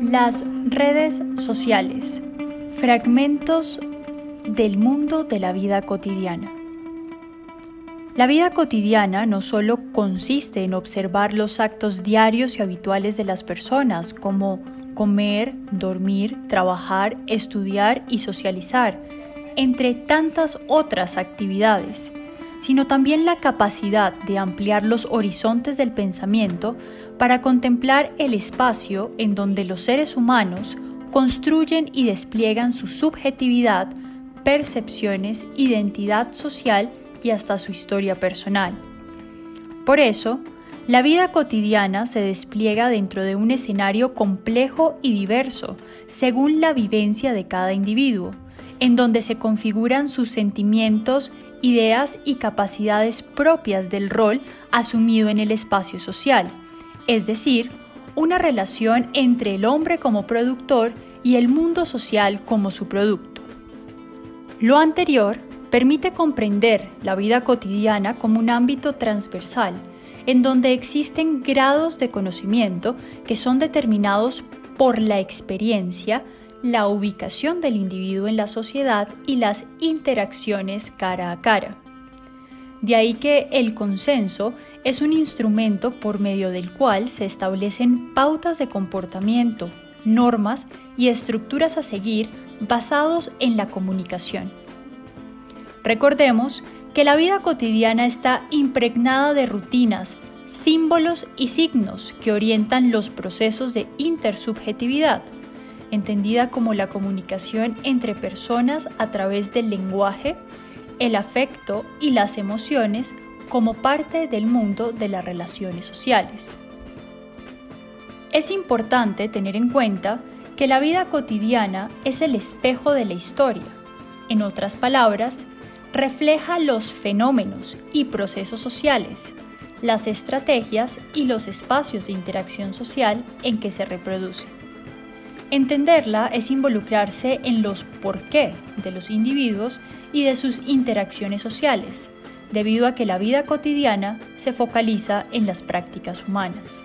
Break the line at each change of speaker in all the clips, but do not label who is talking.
Las redes sociales, fragmentos del mundo de la vida cotidiana. La vida cotidiana no solo consiste en observar los actos diarios y habituales de las personas, como comer, dormir, trabajar, estudiar y socializar, entre tantas otras actividades, sino también la capacidad de ampliar los horizontes del pensamiento para contemplar el espacio en donde los seres humanos construyen y despliegan su subjetividad, percepciones, identidad social y hasta su historia personal. Por eso, la vida cotidiana se despliega dentro de un escenario complejo y diverso, según la vivencia de cada individuo, en donde se configuran sus sentimientos, ideas y capacidades propias del rol asumido en el espacio social, es decir, una relación entre el hombre como productor y el mundo social como su producto. Lo anterior permite comprender la vida cotidiana como un ámbito transversal, en donde existen grados de conocimiento que son determinados por la experiencia, la ubicación del individuo en la sociedad y las interacciones cara a cara. De ahí que el consenso es un instrumento por medio del cual se establecen pautas de comportamiento, normas y estructuras a seguir basados en la comunicación. Recordemos que la vida cotidiana está impregnada de rutinas, símbolos y signos que orientan los procesos de intersubjetividad, entendida como la comunicación entre personas a través del lenguaje, el afecto y las emociones como parte del mundo de las relaciones sociales. Es importante tener en cuenta que la vida cotidiana es el espejo de la historia. En otras palabras, refleja los fenómenos y procesos sociales, las estrategias y los espacios de interacción social en que se reproduce. Entenderla es involucrarse en los por qué de los individuos y de sus interacciones sociales, debido a que la vida cotidiana se focaliza en las prácticas humanas.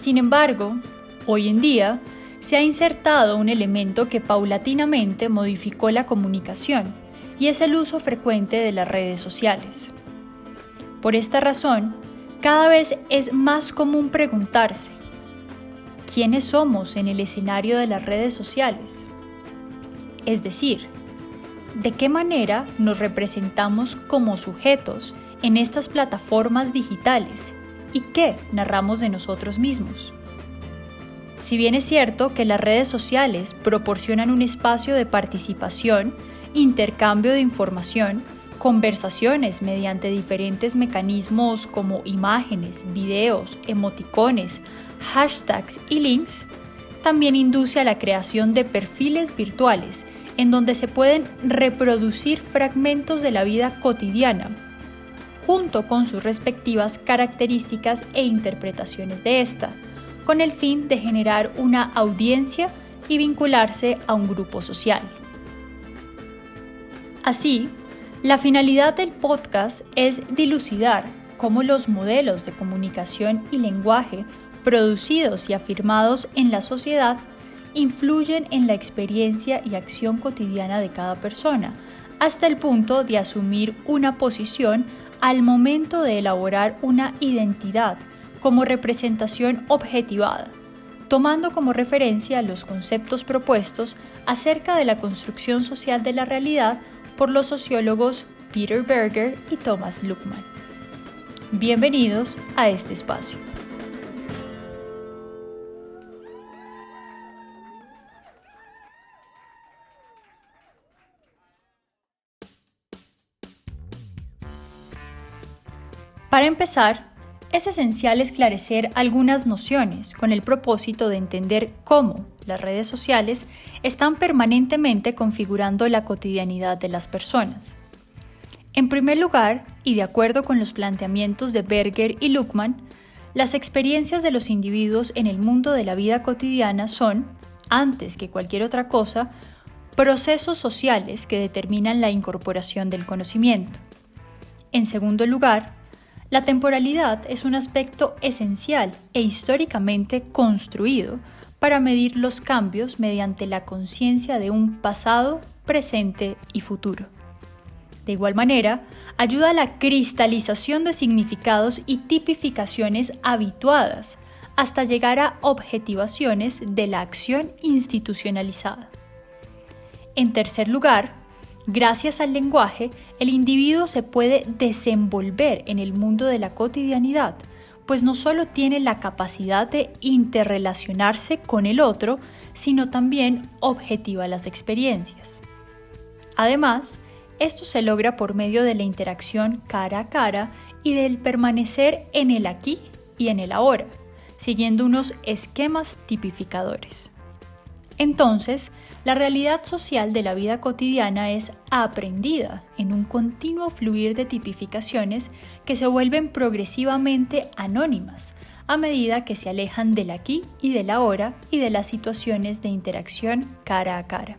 Sin embargo, hoy en día se ha insertado un elemento que paulatinamente modificó la comunicación y es el uso frecuente de las redes sociales. Por esta razón, cada vez es más común preguntarse, ¿quiénes somos en el escenario de las redes sociales? Es decir, ¿de qué manera nos representamos como sujetos en estas plataformas digitales y qué narramos de nosotros mismos? Si bien es cierto que las redes sociales proporcionan un espacio de participación intercambio de información, conversaciones mediante diferentes mecanismos como imágenes, videos, emoticones, hashtags y links, también induce a la creación de perfiles virtuales en donde se pueden reproducir fragmentos de la vida cotidiana, junto con sus respectivas características e interpretaciones de esta, con el fin de generar una audiencia y vincularse a un grupo social. Así, la finalidad del podcast es dilucidar cómo los modelos de comunicación y lenguaje producidos y afirmados en la sociedad influyen en la experiencia y acción cotidiana de cada persona, hasta el punto de asumir una posición al momento de elaborar una identidad como representación objetivada, tomando como referencia los conceptos propuestos acerca de la construcción social de la realidad por los sociólogos Peter Berger y Thomas Luckman. Bienvenidos a este espacio. Para empezar, es esencial esclarecer algunas nociones con el propósito de entender cómo las redes sociales están permanentemente configurando la cotidianidad de las personas. En primer lugar, y de acuerdo con los planteamientos de Berger y Luckman, las experiencias de los individuos en el mundo de la vida cotidiana son, antes que cualquier otra cosa, procesos sociales que determinan la incorporación del conocimiento. En segundo lugar, la temporalidad es un aspecto esencial e históricamente construido para medir los cambios mediante la conciencia de un pasado, presente y futuro. De igual manera, ayuda a la cristalización de significados y tipificaciones habituadas hasta llegar a objetivaciones de la acción institucionalizada. En tercer lugar, gracias al lenguaje, el individuo se puede desenvolver en el mundo de la cotidianidad, pues no solo tiene la capacidad de interrelacionarse con el otro, sino también objetiva las experiencias. Además, esto se logra por medio de la interacción cara a cara y del permanecer en el aquí y en el ahora, siguiendo unos esquemas tipificadores. Entonces, la realidad social de la vida cotidiana es aprendida en un continuo fluir de tipificaciones que se vuelven progresivamente anónimas a medida que se alejan del aquí y del ahora y de las situaciones de interacción cara a cara.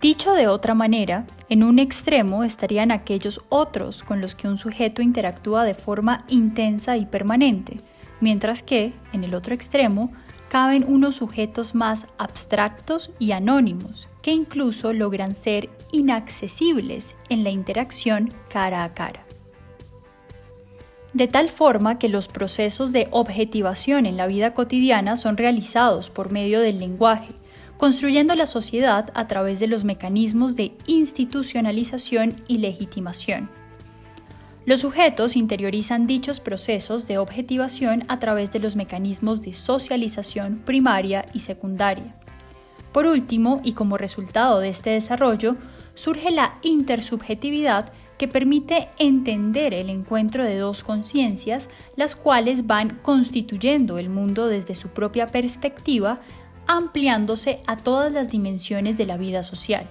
Dicho de otra manera, en un extremo estarían aquellos otros con los que un sujeto interactúa de forma intensa y permanente, mientras que, en el otro extremo, caben unos sujetos más abstractos y anónimos, que incluso logran ser inaccesibles en la interacción cara a cara. De tal forma que los procesos de objetivación en la vida cotidiana son realizados por medio del lenguaje, construyendo la sociedad a través de los mecanismos de institucionalización y legitimación. Los sujetos interiorizan dichos procesos de objetivación a través de los mecanismos de socialización primaria y secundaria. Por último, y como resultado de este desarrollo, surge la intersubjetividad que permite entender el encuentro de dos conciencias, las cuales van constituyendo el mundo desde su propia perspectiva ampliándose a todas las dimensiones de la vida social.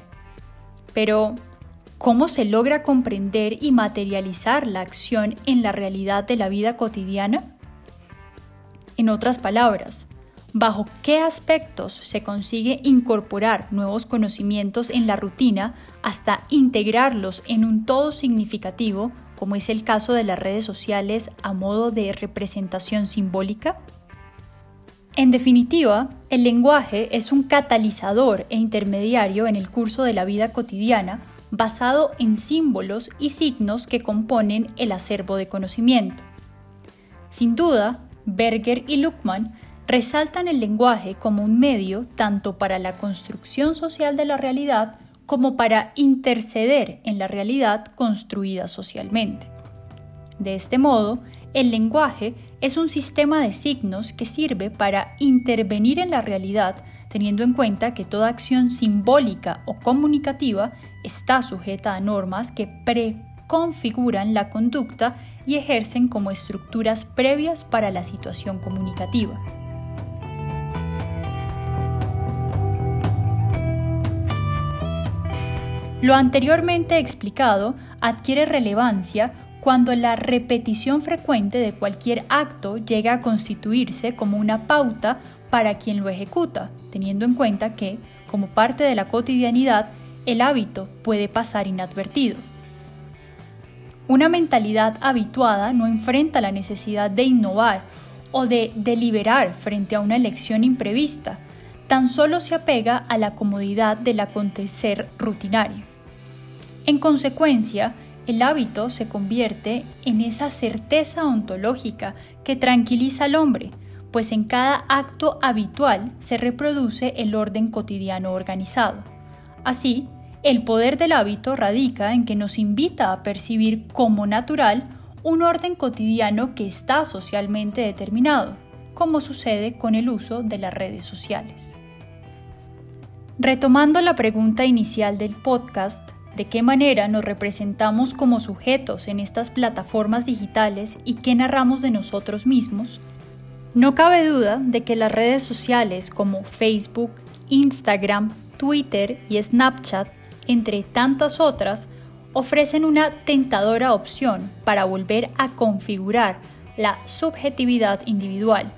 Pero, ¿cómo se logra comprender y materializar la acción en la realidad de la vida cotidiana? En otras palabras, ¿bajo qué aspectos se consigue incorporar nuevos conocimientos en la rutina hasta integrarlos en un todo significativo, como es el caso de las redes sociales a modo de representación simbólica? En definitiva, el lenguaje es un catalizador e intermediario en el curso de la vida cotidiana basado en símbolos y signos que componen el acervo de conocimiento. Sin duda, Berger y Luckmann resaltan el lenguaje como un medio tanto para la construcción social de la realidad como para interceder en la realidad construida socialmente. De este modo, el lenguaje es un sistema de signos que sirve para intervenir en la realidad teniendo en cuenta que toda acción simbólica o comunicativa está sujeta a normas que preconfiguran la conducta y ejercen como estructuras previas para la situación comunicativa. Lo anteriormente explicado adquiere relevancia cuando la repetición frecuente de cualquier acto llega a constituirse como una pauta para quien lo ejecuta, teniendo en cuenta que, como parte de la cotidianidad, el hábito puede pasar inadvertido. Una mentalidad habituada no enfrenta la necesidad de innovar o de deliberar frente a una elección imprevista, tan solo se apega a la comodidad del acontecer rutinario. En consecuencia, el hábito se convierte en esa certeza ontológica que tranquiliza al hombre, pues en cada acto habitual se reproduce el orden cotidiano organizado. Así, el poder del hábito radica en que nos invita a percibir como natural un orden cotidiano que está socialmente determinado, como sucede con el uso de las redes sociales. Retomando la pregunta inicial del podcast, de qué manera nos representamos como sujetos en estas plataformas digitales y qué narramos de nosotros mismos, no cabe duda de que las redes sociales como Facebook, Instagram, Twitter y Snapchat, entre tantas otras, ofrecen una tentadora opción para volver a configurar la subjetividad individual.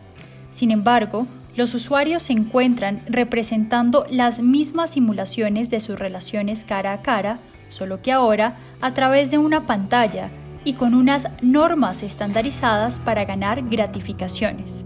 Sin embargo, los usuarios se encuentran representando las mismas simulaciones de sus relaciones cara a cara solo que ahora a través de una pantalla y con unas normas estandarizadas para ganar gratificaciones.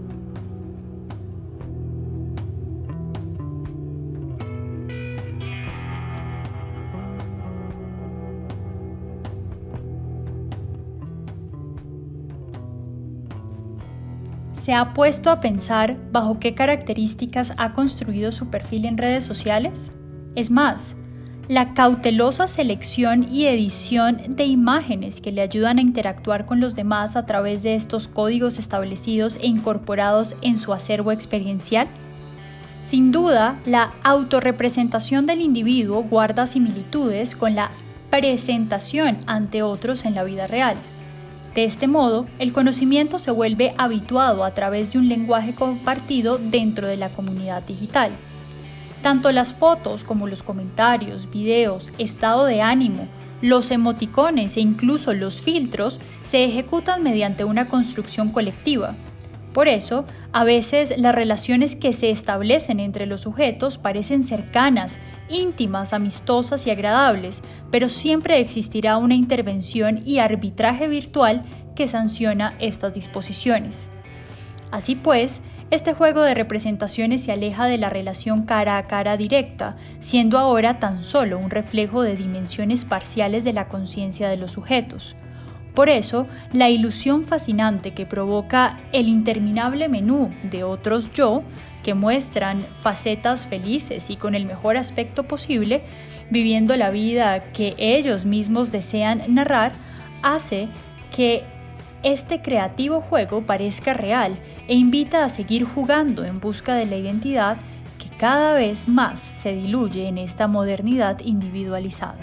¿Se ha puesto a pensar bajo qué características ha construido su perfil en redes sociales? Es más, la cautelosa selección y edición de imágenes que le ayudan a interactuar con los demás a través de estos códigos establecidos e incorporados en su acervo experiencial? Sin duda, la autorrepresentación del individuo guarda similitudes con la presentación ante otros en la vida real. De este modo, el conocimiento se vuelve habituado a través de un lenguaje compartido dentro de la comunidad digital. Tanto las fotos como los comentarios, videos, estado de ánimo, los emoticones e incluso los filtros se ejecutan mediante una construcción colectiva. Por eso, a veces las relaciones que se establecen entre los sujetos parecen cercanas, íntimas, amistosas y agradables, pero siempre existirá una intervención y arbitraje virtual que sanciona estas disposiciones. Así pues, este juego de representaciones se aleja de la relación cara a cara directa, siendo ahora tan solo un reflejo de dimensiones parciales de la conciencia de los sujetos. Por eso, la ilusión fascinante que provoca el interminable menú de otros yo, que muestran facetas felices y con el mejor aspecto posible, viviendo la vida que ellos mismos desean narrar, hace que este creativo juego parezca real e invita a seguir jugando en busca de la identidad que cada vez más se diluye en esta modernidad individualizada.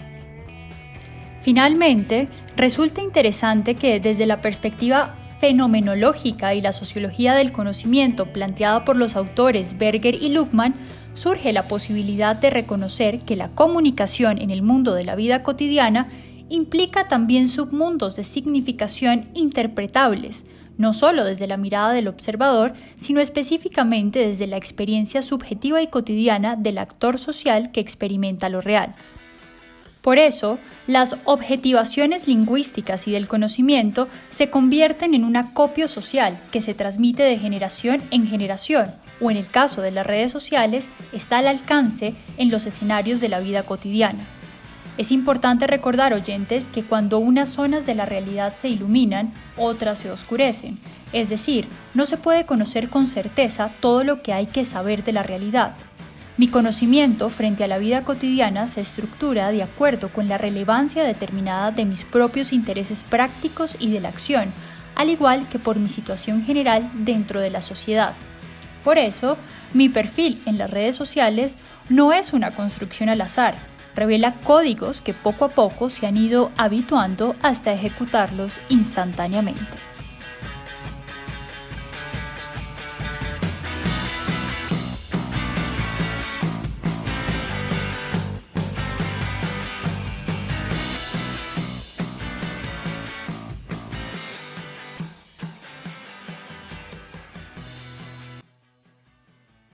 Finalmente, resulta interesante que desde la perspectiva fenomenológica y la sociología del conocimiento planteada por los autores Berger y Luckman, surge la posibilidad de reconocer que la comunicación en el mundo de la vida cotidiana implica también submundos de significación interpretables, no solo desde la mirada del observador, sino específicamente desde la experiencia subjetiva y cotidiana del actor social que experimenta lo real. Por eso, las objetivaciones lingüísticas y del conocimiento se convierten en un acopio social que se transmite de generación en generación, o en el caso de las redes sociales, está al alcance en los escenarios de la vida cotidiana. Es importante recordar, oyentes, que cuando unas zonas de la realidad se iluminan, otras se oscurecen. Es decir, no se puede conocer con certeza todo lo que hay que saber de la realidad. Mi conocimiento frente a la vida cotidiana se estructura de acuerdo con la relevancia determinada de mis propios intereses prácticos y de la acción, al igual que por mi situación general dentro de la sociedad. Por eso, mi perfil en las redes sociales no es una construcción al azar, revela códigos que poco a poco se han ido habituando hasta ejecutarlos instantáneamente.